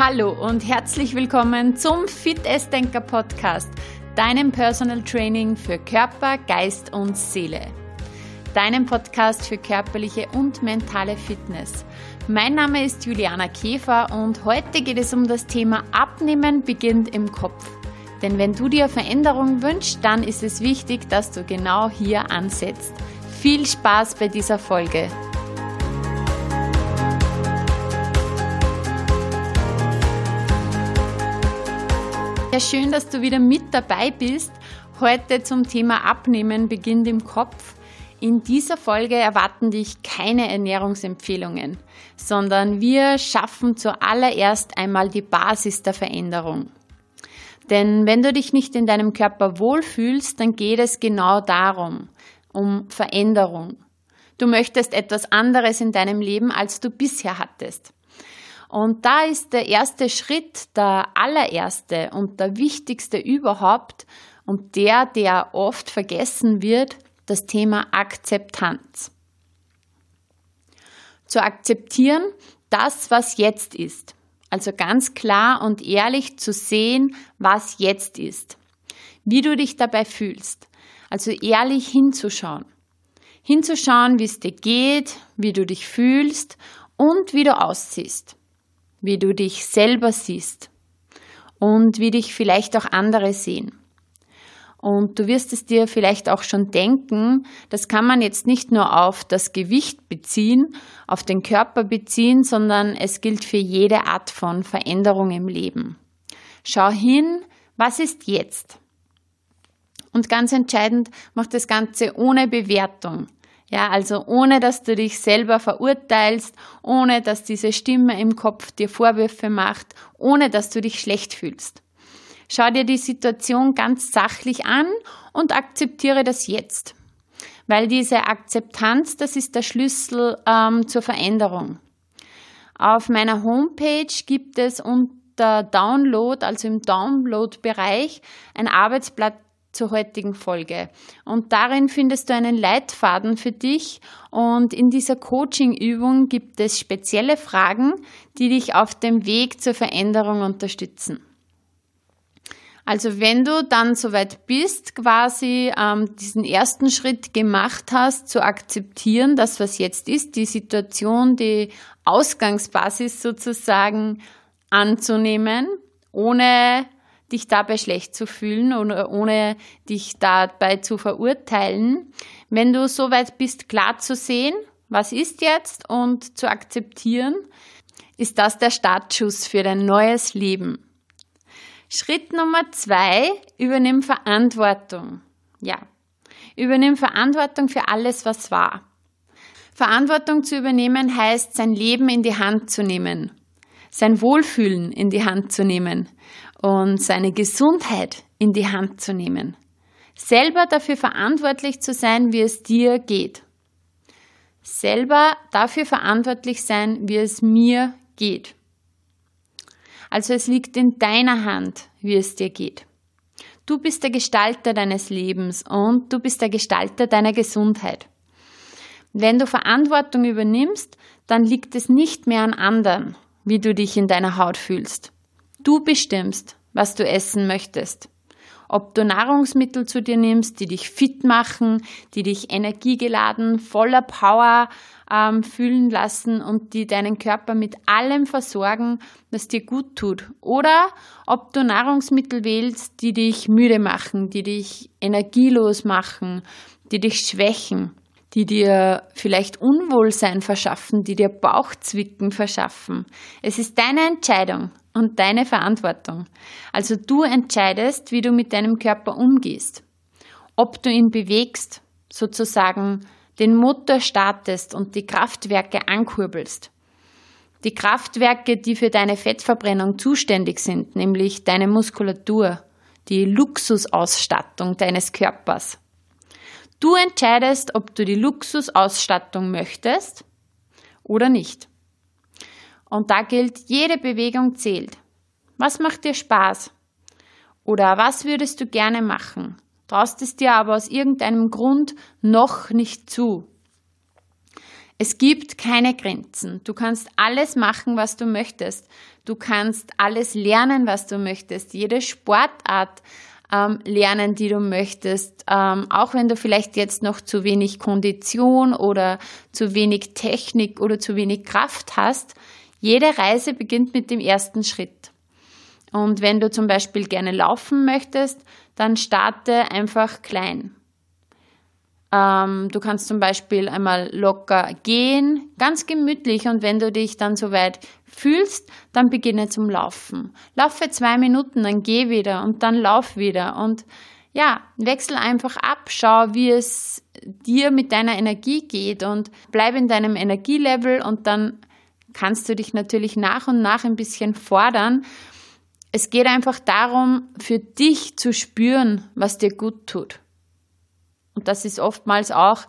Hallo und herzlich willkommen zum Fit Denker Podcast, deinem Personal Training für Körper, Geist und Seele. Deinem Podcast für körperliche und mentale Fitness. Mein Name ist Juliana Käfer und heute geht es um das Thema Abnehmen beginnt im Kopf. Denn wenn du dir Veränderung wünschst, dann ist es wichtig, dass du genau hier ansetzt. Viel Spaß bei dieser Folge. Ja, schön, dass du wieder mit dabei bist. Heute zum Thema Abnehmen beginnt im Kopf. In dieser Folge erwarten dich keine Ernährungsempfehlungen, sondern wir schaffen zuallererst einmal die Basis der Veränderung. Denn wenn du dich nicht in deinem Körper wohlfühlst, dann geht es genau darum, um Veränderung. Du möchtest etwas anderes in deinem Leben, als du bisher hattest. Und da ist der erste Schritt, der allererste und der wichtigste überhaupt und der, der oft vergessen wird, das Thema Akzeptanz. Zu akzeptieren, das, was jetzt ist. Also ganz klar und ehrlich zu sehen, was jetzt ist. Wie du dich dabei fühlst. Also ehrlich hinzuschauen. Hinzuschauen, wie es dir geht, wie du dich fühlst und wie du aussiehst wie du dich selber siehst und wie dich vielleicht auch andere sehen. Und du wirst es dir vielleicht auch schon denken, das kann man jetzt nicht nur auf das Gewicht beziehen, auf den Körper beziehen, sondern es gilt für jede Art von Veränderung im Leben. Schau hin, was ist jetzt? Und ganz entscheidend, mach das Ganze ohne Bewertung. Ja, also ohne dass du dich selber verurteilst, ohne dass diese Stimme im Kopf dir Vorwürfe macht, ohne dass du dich schlecht fühlst. Schau dir die Situation ganz sachlich an und akzeptiere das jetzt. Weil diese Akzeptanz, das ist der Schlüssel ähm, zur Veränderung. Auf meiner Homepage gibt es unter Download, also im Download-Bereich, ein Arbeitsblatt zur heutigen Folge. Und darin findest du einen Leitfaden für dich und in dieser Coaching-Übung gibt es spezielle Fragen, die dich auf dem Weg zur Veränderung unterstützen. Also wenn du dann soweit bist, quasi ähm, diesen ersten Schritt gemacht hast, zu akzeptieren, das was jetzt ist, die Situation, die Ausgangsbasis sozusagen anzunehmen, ohne dich dabei schlecht zu fühlen oder ohne dich dabei zu verurteilen. Wenn du soweit bist, klar zu sehen, was ist jetzt und zu akzeptieren, ist das der Startschuss für dein neues Leben. Schritt Nummer zwei, übernimm Verantwortung. Ja, übernimm Verantwortung für alles, was war. Verantwortung zu übernehmen heißt, sein Leben in die Hand zu nehmen, sein Wohlfühlen in die Hand zu nehmen und seine Gesundheit in die Hand zu nehmen. Selber dafür verantwortlich zu sein, wie es dir geht. Selber dafür verantwortlich sein, wie es mir geht. Also es liegt in deiner Hand, wie es dir geht. Du bist der Gestalter deines Lebens und du bist der Gestalter deiner Gesundheit. Wenn du Verantwortung übernimmst, dann liegt es nicht mehr an anderen, wie du dich in deiner Haut fühlst. Du bestimmst, was du essen möchtest. Ob du Nahrungsmittel zu dir nimmst, die dich fit machen, die dich energiegeladen, voller Power ähm, fühlen lassen und die deinen Körper mit allem versorgen, was dir gut tut. Oder ob du Nahrungsmittel wählst, die dich müde machen, die dich energielos machen, die dich schwächen die dir vielleicht Unwohlsein verschaffen, die dir Bauchzwicken verschaffen. Es ist deine Entscheidung und deine Verantwortung. Also du entscheidest, wie du mit deinem Körper umgehst. Ob du ihn bewegst, sozusagen den Motor startest und die Kraftwerke ankurbelst. Die Kraftwerke, die für deine Fettverbrennung zuständig sind, nämlich deine Muskulatur, die Luxusausstattung deines Körpers. Du entscheidest, ob du die Luxusausstattung möchtest oder nicht. Und da gilt, jede Bewegung zählt. Was macht dir Spaß? Oder was würdest du gerne machen? Traust es dir aber aus irgendeinem Grund noch nicht zu. Es gibt keine Grenzen. Du kannst alles machen, was du möchtest. Du kannst alles lernen, was du möchtest. Jede Sportart ähm, lernen, die du möchtest. Ähm, auch wenn du vielleicht jetzt noch zu wenig Kondition oder zu wenig Technik oder zu wenig Kraft hast. Jede Reise beginnt mit dem ersten Schritt. Und wenn du zum Beispiel gerne laufen möchtest, dann starte einfach klein. Ähm, du kannst zum Beispiel einmal locker gehen, ganz gemütlich und wenn du dich dann soweit fühlst, dann beginne zum Laufen. Laufe zwei Minuten, dann geh wieder und dann lauf wieder und ja, wechsel einfach ab, schau, wie es dir mit deiner Energie geht und bleib in deinem Energielevel und dann kannst du dich natürlich nach und nach ein bisschen fordern. Es geht einfach darum, für dich zu spüren, was dir gut tut. Und das ist oftmals auch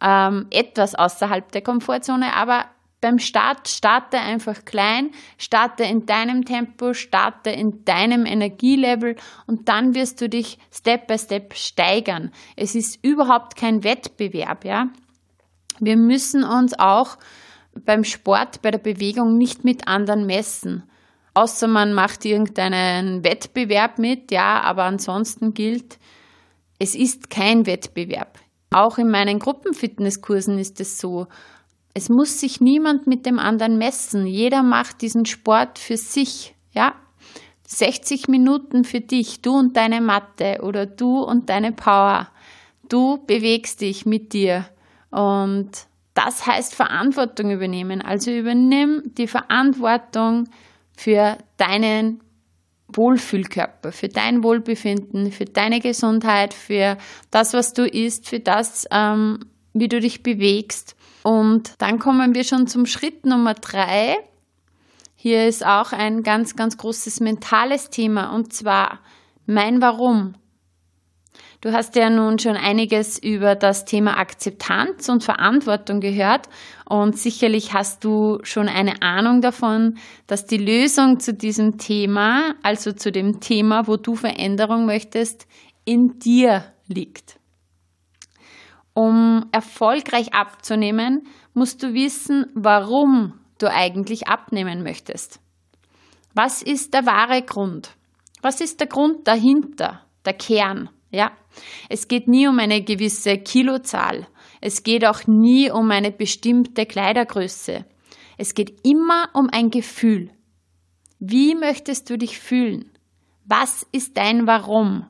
ähm, etwas außerhalb der Komfortzone, aber beim Start starte einfach klein, starte in deinem Tempo, starte in deinem Energielevel und dann wirst du dich Step by Step steigern. Es ist überhaupt kein Wettbewerb, ja. Wir müssen uns auch beim Sport, bei der Bewegung nicht mit anderen messen. Außer man macht irgendeinen Wettbewerb mit, ja, aber ansonsten gilt, es ist kein Wettbewerb. Auch in meinen Gruppenfitnesskursen ist es so. Es muss sich niemand mit dem anderen messen. Jeder macht diesen Sport für sich, ja. 60 Minuten für dich, du und deine Matte oder du und deine Power. Du bewegst dich mit dir und das heißt Verantwortung übernehmen. Also übernimm die Verantwortung für deinen Wohlfühlkörper, für dein Wohlbefinden, für deine Gesundheit, für das, was du isst, für das, ähm, wie du dich bewegst. Und dann kommen wir schon zum Schritt Nummer drei. Hier ist auch ein ganz, ganz großes mentales Thema und zwar mein Warum. Du hast ja nun schon einiges über das Thema Akzeptanz und Verantwortung gehört und sicherlich hast du schon eine Ahnung davon, dass die Lösung zu diesem Thema, also zu dem Thema, wo du Veränderung möchtest, in dir liegt. Um erfolgreich abzunehmen, musst du wissen, warum du eigentlich abnehmen möchtest. Was ist der wahre Grund? Was ist der Grund dahinter, der Kern? Ja, es geht nie um eine gewisse Kilozahl. Es geht auch nie um eine bestimmte Kleidergröße. Es geht immer um ein Gefühl. Wie möchtest du dich fühlen? Was ist dein Warum?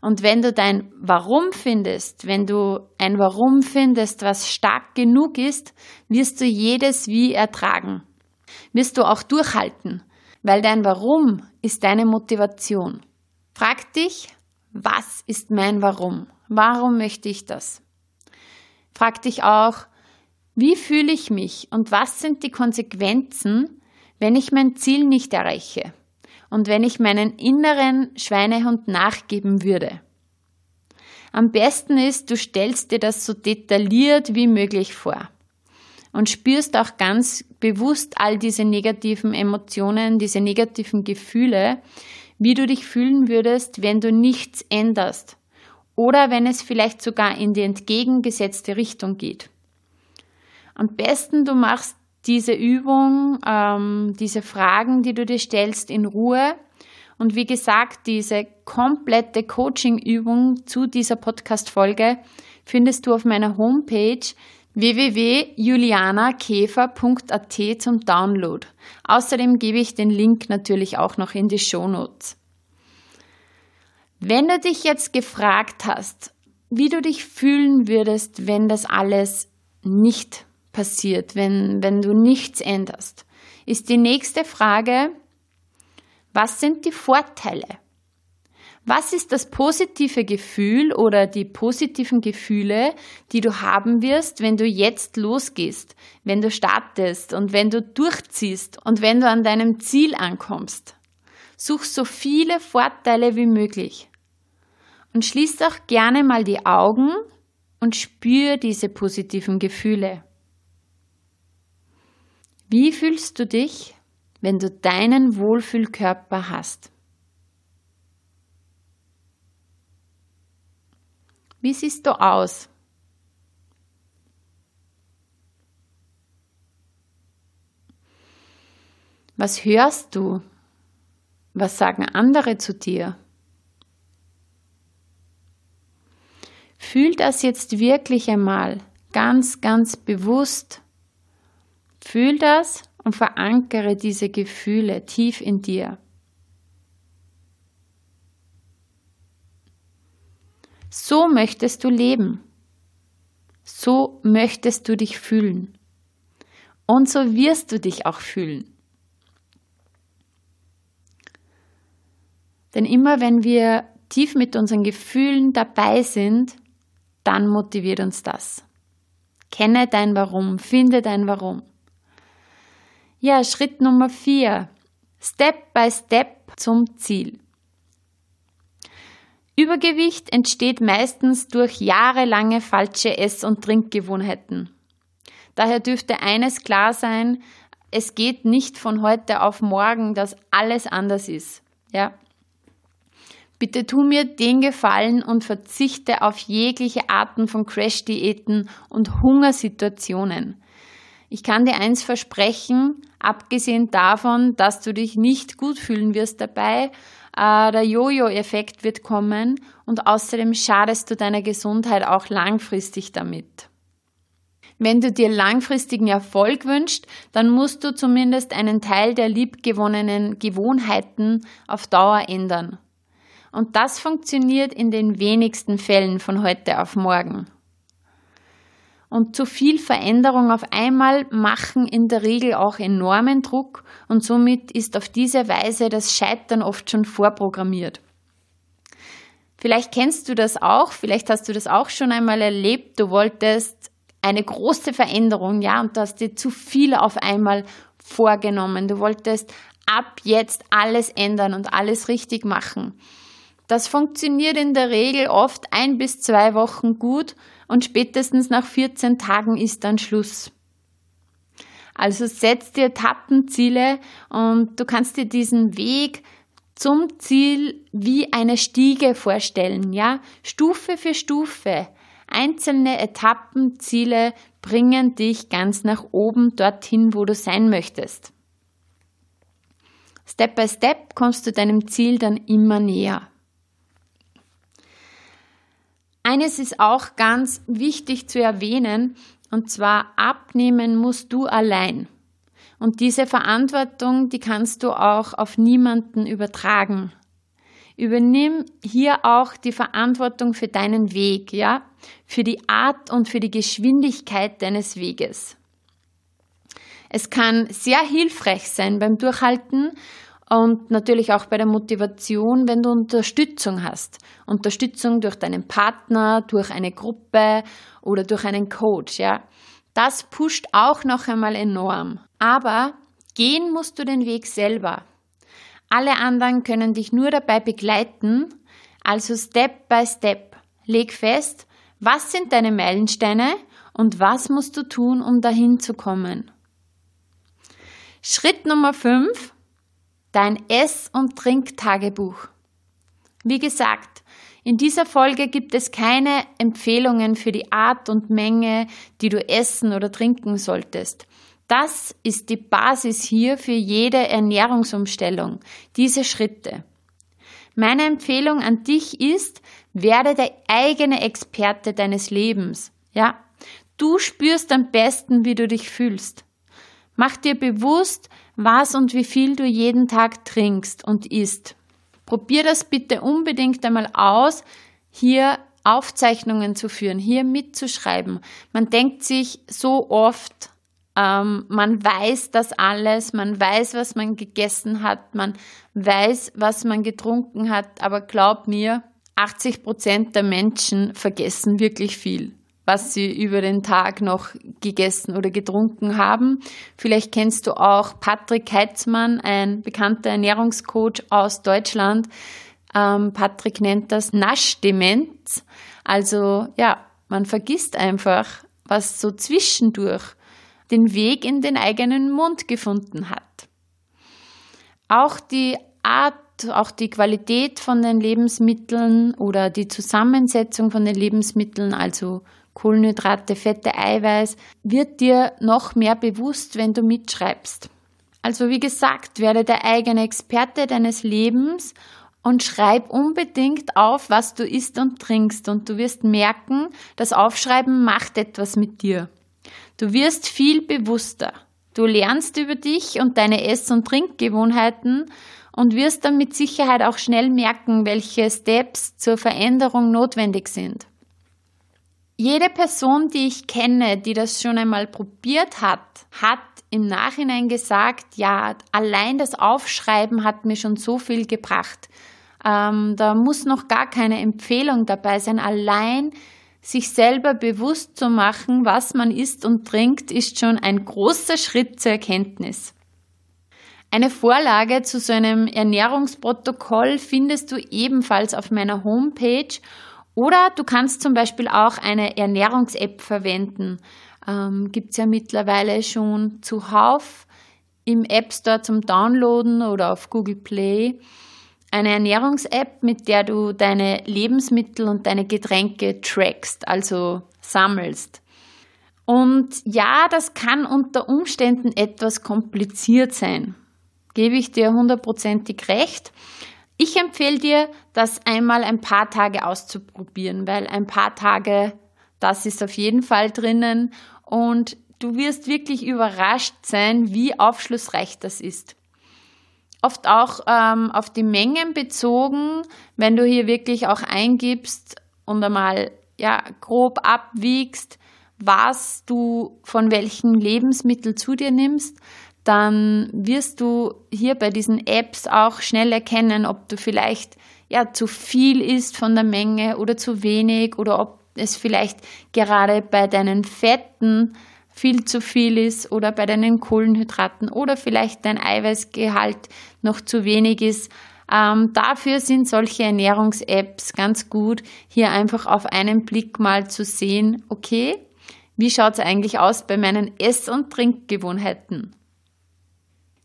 Und wenn du dein Warum findest, wenn du ein Warum findest, was stark genug ist, wirst du jedes Wie ertragen. Wirst du auch durchhalten, weil dein Warum ist deine Motivation. Frag dich, was ist mein Warum? Warum möchte ich das? Frag dich auch, wie fühle ich mich und was sind die Konsequenzen, wenn ich mein Ziel nicht erreiche und wenn ich meinen inneren Schweinehund nachgeben würde? Am besten ist, du stellst dir das so detailliert wie möglich vor und spürst auch ganz bewusst all diese negativen Emotionen, diese negativen Gefühle, wie du dich fühlen würdest, wenn du nichts änderst oder wenn es vielleicht sogar in die entgegengesetzte Richtung geht. Am besten du machst diese Übung, ähm, diese Fragen, die du dir stellst, in Ruhe. Und wie gesagt, diese komplette Coaching-Übung zu dieser Podcast-Folge findest du auf meiner Homepage www.julianakäfer.at zum Download. Außerdem gebe ich den Link natürlich auch noch in die Show Notes. Wenn du dich jetzt gefragt hast, wie du dich fühlen würdest, wenn das alles nicht passiert, wenn, wenn du nichts änderst, ist die nächste Frage, was sind die Vorteile? Was ist das positive Gefühl oder die positiven Gefühle, die du haben wirst, wenn du jetzt losgehst, wenn du startest und wenn du durchziehst und wenn du an deinem Ziel ankommst? Such so viele Vorteile wie möglich. Und schließ auch gerne mal die Augen und spür diese positiven Gefühle. Wie fühlst du dich, wenn du deinen Wohlfühlkörper hast? Wie siehst du aus? Was hörst du? Was sagen andere zu dir? Fühl das jetzt wirklich einmal ganz, ganz bewusst. Fühl das und verankere diese Gefühle tief in dir. So möchtest du leben. So möchtest du dich fühlen. Und so wirst du dich auch fühlen. Denn immer wenn wir tief mit unseren Gefühlen dabei sind, dann motiviert uns das. Kenne dein Warum, finde dein Warum. Ja, Schritt Nummer vier. Step by Step zum Ziel. Übergewicht entsteht meistens durch jahrelange falsche Ess- und Trinkgewohnheiten. Daher dürfte eines klar sein, es geht nicht von heute auf morgen, dass alles anders ist. Ja, Bitte tu mir den Gefallen und verzichte auf jegliche Arten von Crash-Diäten und Hungersituationen. Ich kann dir eins versprechen, abgesehen davon, dass du dich nicht gut fühlen wirst dabei, äh, der Jojo-Effekt wird kommen und außerdem schadest du deiner Gesundheit auch langfristig damit. Wenn du dir langfristigen Erfolg wünschst, dann musst du zumindest einen Teil der liebgewonnenen Gewohnheiten auf Dauer ändern. Und das funktioniert in den wenigsten Fällen von heute auf morgen. Und zu viel Veränderung auf einmal machen in der Regel auch enormen Druck und somit ist auf diese Weise das Scheitern oft schon vorprogrammiert. Vielleicht kennst du das auch, vielleicht hast du das auch schon einmal erlebt. Du wolltest eine große Veränderung, ja, und du hast dir zu viel auf einmal vorgenommen. Du wolltest ab jetzt alles ändern und alles richtig machen. Das funktioniert in der Regel oft ein bis zwei Wochen gut und spätestens nach 14 Tagen ist dann Schluss. Also setz dir Etappenziele und du kannst dir diesen Weg zum Ziel wie eine Stiege vorstellen, ja? Stufe für Stufe. Einzelne Etappenziele bringen dich ganz nach oben dorthin, wo du sein möchtest. Step by Step kommst du deinem Ziel dann immer näher. Eines ist auch ganz wichtig zu erwähnen, und zwar abnehmen musst du allein. Und diese Verantwortung, die kannst du auch auf niemanden übertragen. Übernimm hier auch die Verantwortung für deinen Weg, ja, für die Art und für die Geschwindigkeit deines Weges. Es kann sehr hilfreich sein beim Durchhalten und natürlich auch bei der Motivation, wenn du Unterstützung hast. Unterstützung durch deinen Partner, durch eine Gruppe oder durch einen Coach, ja. Das pusht auch noch einmal enorm. Aber gehen musst du den Weg selber. Alle anderen können dich nur dabei begleiten, also Step by Step. Leg fest, was sind deine Meilensteine und was musst du tun, um dahin zu kommen. Schritt Nummer 5 dein Ess- und Trinktagebuch. Wie gesagt, in dieser Folge gibt es keine Empfehlungen für die Art und Menge, die du essen oder trinken solltest. Das ist die Basis hier für jede Ernährungsumstellung, diese Schritte. Meine Empfehlung an dich ist, werde der eigene Experte deines Lebens. Ja, du spürst am besten, wie du dich fühlst. Mach dir bewusst, was und wie viel du jeden Tag trinkst und isst. Probier das bitte unbedingt einmal aus, hier Aufzeichnungen zu führen, hier mitzuschreiben. Man denkt sich so oft, ähm, man weiß das alles, man weiß, was man gegessen hat, man weiß, was man getrunken hat, aber glaub mir, 80 Prozent der Menschen vergessen wirklich viel was sie über den Tag noch gegessen oder getrunken haben. Vielleicht kennst du auch Patrick Heitzmann, ein bekannter Ernährungscoach aus Deutschland. Ähm, Patrick nennt das Naschdemenz. Also ja, man vergisst einfach, was so zwischendurch den Weg in den eigenen Mund gefunden hat. Auch die Art, auch die Qualität von den Lebensmitteln oder die Zusammensetzung von den Lebensmitteln, also Kohlenhydrate, Fette, Eiweiß, wird dir noch mehr bewusst, wenn du mitschreibst. Also wie gesagt, werde der eigene Experte deines Lebens und schreib unbedingt auf, was du isst und trinkst und du wirst merken, das Aufschreiben macht etwas mit dir. Du wirst viel bewusster. Du lernst über dich und deine Ess- und Trinkgewohnheiten und wirst dann mit Sicherheit auch schnell merken, welche Steps zur Veränderung notwendig sind. Jede Person, die ich kenne, die das schon einmal probiert hat, hat im Nachhinein gesagt, ja, allein das Aufschreiben hat mir schon so viel gebracht. Ähm, da muss noch gar keine Empfehlung dabei sein. Allein sich selber bewusst zu machen, was man isst und trinkt, ist schon ein großer Schritt zur Erkenntnis. Eine Vorlage zu so einem Ernährungsprotokoll findest du ebenfalls auf meiner Homepage oder du kannst zum Beispiel auch eine Ernährungs-App verwenden. Ähm, Gibt es ja mittlerweile schon zuhauf im App Store zum Downloaden oder auf Google Play. Eine Ernährungs-App, mit der du deine Lebensmittel und deine Getränke trackst, also sammelst. Und ja, das kann unter Umständen etwas kompliziert sein. Gebe ich dir hundertprozentig recht. Ich empfehle dir, das einmal ein paar Tage auszuprobieren, weil ein paar Tage, das ist auf jeden Fall drinnen. Und du wirst wirklich überrascht sein, wie aufschlussreich das ist. Oft auch ähm, auf die Mengen bezogen, wenn du hier wirklich auch eingibst und einmal ja, grob abwiegst, was du von welchen Lebensmitteln zu dir nimmst, dann wirst du hier bei diesen Apps auch schnell erkennen, ob du vielleicht ja zu viel isst von der Menge oder zu wenig oder ob es vielleicht gerade bei deinen Fetten viel zu viel ist oder bei deinen Kohlenhydraten oder vielleicht dein Eiweißgehalt noch zu wenig ist. Ähm, dafür sind solche Ernährungs-Apps ganz gut, hier einfach auf einen Blick mal zu sehen, okay, wie schaut es eigentlich aus bei meinen Ess- und Trinkgewohnheiten?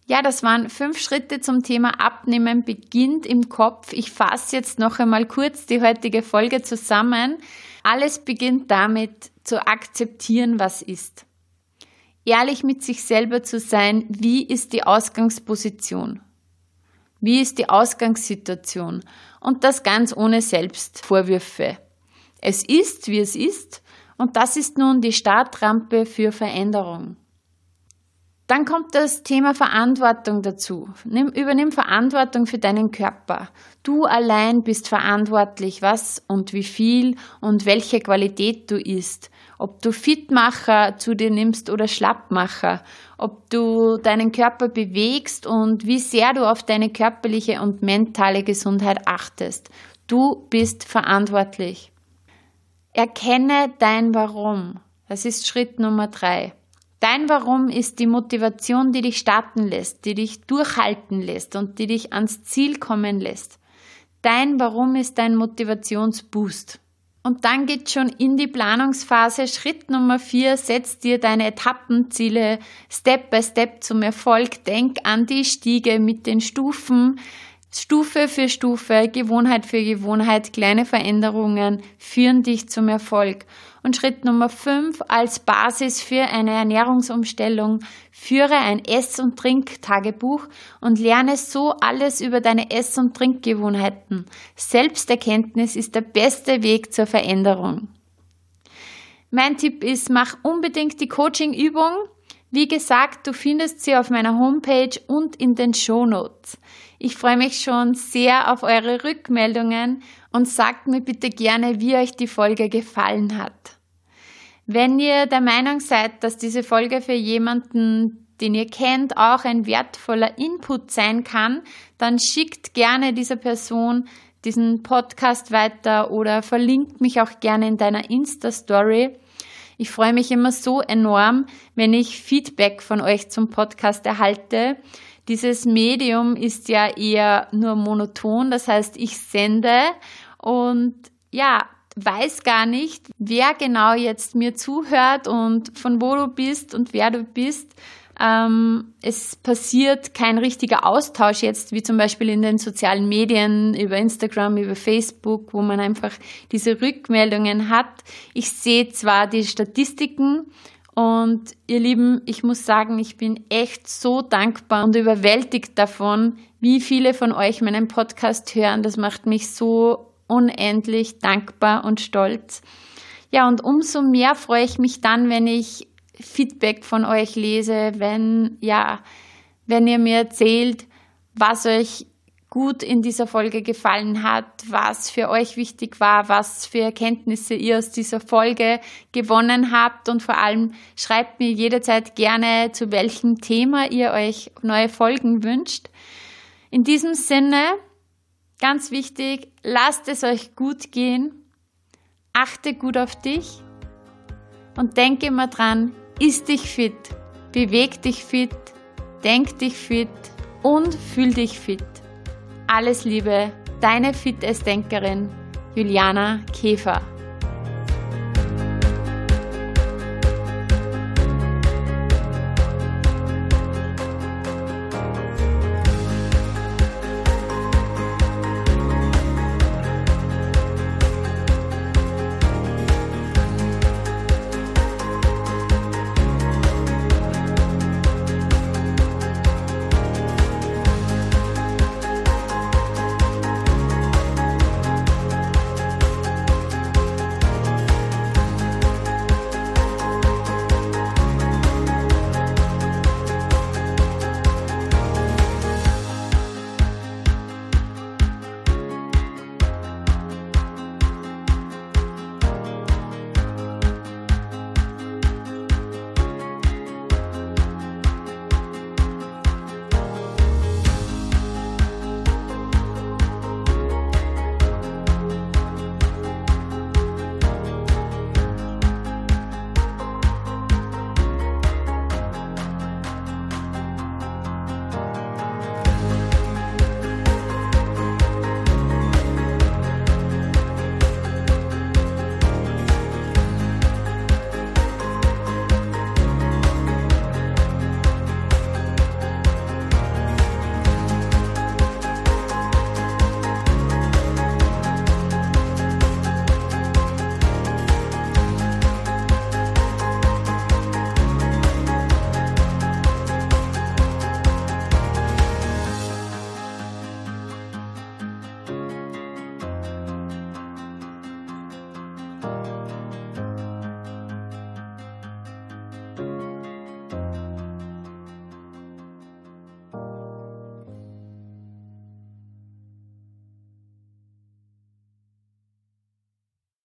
Ja, das waren fünf Schritte zum Thema Abnehmen beginnt im Kopf. Ich fasse jetzt noch einmal kurz die heutige Folge zusammen. Alles beginnt damit zu akzeptieren, was ist ehrlich mit sich selber zu sein, wie ist die Ausgangsposition? Wie ist die Ausgangssituation? Und das ganz ohne Selbstvorwürfe. Es ist, wie es ist, und das ist nun die Startrampe für Veränderung. Dann kommt das Thema Verantwortung dazu. Nimm, übernimm Verantwortung für deinen Körper. Du allein bist verantwortlich, was und wie viel und welche Qualität du isst. Ob du Fitmacher zu dir nimmst oder Schlappmacher. Ob du deinen Körper bewegst und wie sehr du auf deine körperliche und mentale Gesundheit achtest. Du bist verantwortlich. Erkenne dein Warum. Das ist Schritt Nummer drei. Dein Warum ist die Motivation, die dich starten lässt, die dich durchhalten lässt und die dich ans Ziel kommen lässt. Dein Warum ist dein Motivationsboost. Und dann geht schon in die Planungsphase. Schritt Nummer vier, setz dir deine Etappenziele Step by Step zum Erfolg. Denk an die Stiege mit den Stufen. Stufe für Stufe, Gewohnheit für Gewohnheit, kleine Veränderungen führen dich zum Erfolg. Und Schritt Nummer 5 als Basis für eine Ernährungsumstellung führe ein Ess- und Trinktagebuch und lerne so alles über deine Ess- und Trinkgewohnheiten. Selbsterkenntnis ist der beste Weg zur Veränderung. Mein Tipp ist, mach unbedingt die Coaching-Übung. Wie gesagt, du findest sie auf meiner Homepage und in den Shownotes. Ich freue mich schon sehr auf eure Rückmeldungen und sagt mir bitte gerne, wie euch die Folge gefallen hat. Wenn ihr der Meinung seid, dass diese Folge für jemanden, den ihr kennt, auch ein wertvoller Input sein kann, dann schickt gerne dieser Person diesen Podcast weiter oder verlinkt mich auch gerne in deiner Insta-Story. Ich freue mich immer so enorm, wenn ich Feedback von euch zum Podcast erhalte. Dieses Medium ist ja eher nur monoton, das heißt, ich sende und ja, weiß gar nicht, wer genau jetzt mir zuhört und von wo du bist und wer du bist. Ähm, es passiert kein richtiger Austausch jetzt, wie zum Beispiel in den sozialen Medien, über Instagram, über Facebook, wo man einfach diese Rückmeldungen hat. Ich sehe zwar die Statistiken Und ihr Lieben, ich muss sagen, ich bin echt so dankbar und überwältigt davon, wie viele von euch meinen Podcast hören. Das macht mich so unendlich dankbar und stolz. Ja, und umso mehr freue ich mich dann, wenn ich Feedback von euch lese, wenn, ja, wenn ihr mir erzählt, was euch gut in dieser Folge gefallen hat, was für euch wichtig war, was für Erkenntnisse ihr aus dieser Folge gewonnen habt und vor allem schreibt mir jederzeit gerne, zu welchem Thema ihr euch neue Folgen wünscht. In diesem Sinne, ganz wichtig, lasst es euch gut gehen, achte gut auf dich und denke immer dran, ist dich fit, beweg dich fit, denk dich fit und fühl dich fit. Alles Liebe, deine Fitnessdenkerin Juliana Käfer.